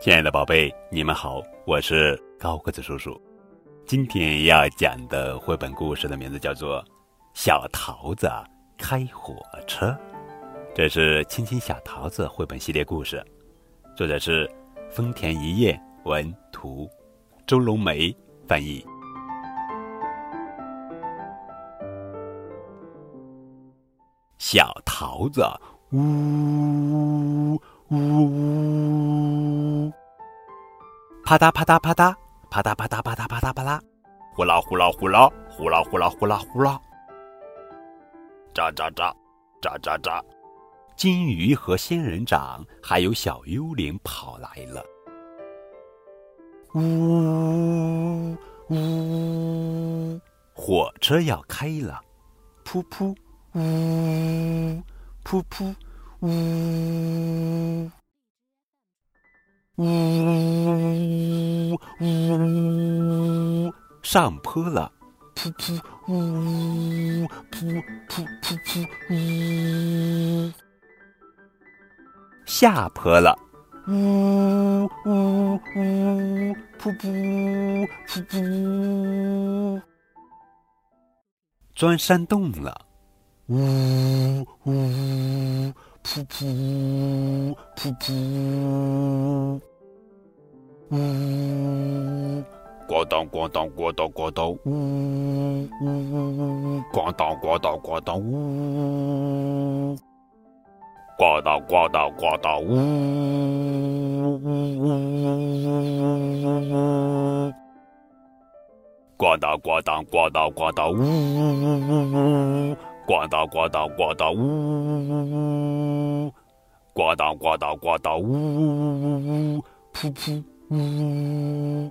亲爱的宝贝，你们好，我是高个子叔叔。今天要讲的绘本故事的名字叫做《小桃子开火车》，这是《亲亲小桃子》绘本系列故事，作者是丰田一叶文图，周龙梅翻译。小桃子，呜呜呜，啪嗒啪嗒啪嗒，啪嗒啪嗒啪嗒啪嗒啪嗒，呼啦呼啦呼啦，呼啦呼啦呼啦呼啦，喳喳喳，喳喳喳，金鱼和仙人掌还有小幽灵跑来了，呜呜，火车要开了，噗噗。呜，噗噗，呜，上坡了，噗噗，呜，噗噗噗噗，呜，下坡了，呜呜呜，噗噗噗噗，钻山洞了。呜呜，噗噗噗噗，呜，咣当咣当咣当咣当，呜呜呜呜呜，咣当咣当咣当，呜呜呜呜，咣当咣当呜呜呜呜呜呜呜呜，咣当咣当咣当咣当，呜呜呜呜呜，咣当咣当咣当，呜呜呜呜，咣当咣当咣当，呜呜呜呜呜，噗噗，呜呜呜。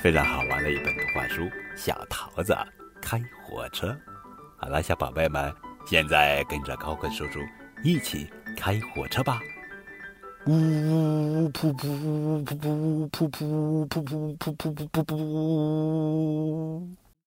非常好玩的一本图画书《小桃子开火车》。好了，小宝贝们，现在跟着高坤叔叔一起开火车吧！呜呜噗噗噗噗噗噗噗噗噗噗噗噗噗。